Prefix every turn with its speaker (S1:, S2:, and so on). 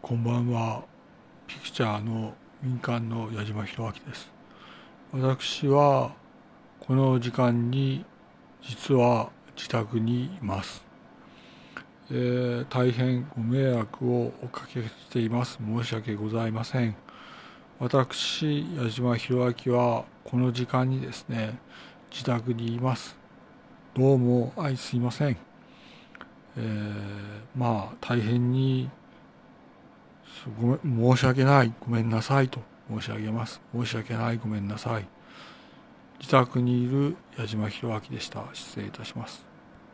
S1: こんばんは。ピクチャーの民間の矢島弘明です。私はこの時間に実は自宅にいます、えー、大変ご迷惑をおかけしています。申し訳ございません。私矢島弘明はこの時間にですね自宅にいます。どうもあいすいません。えー、まあ大変にごめん申し訳ない。ごめんなさいと。申し上げます。申し訳ない。ごめんなさい。自宅にいる矢島弘明でした。失礼いたします。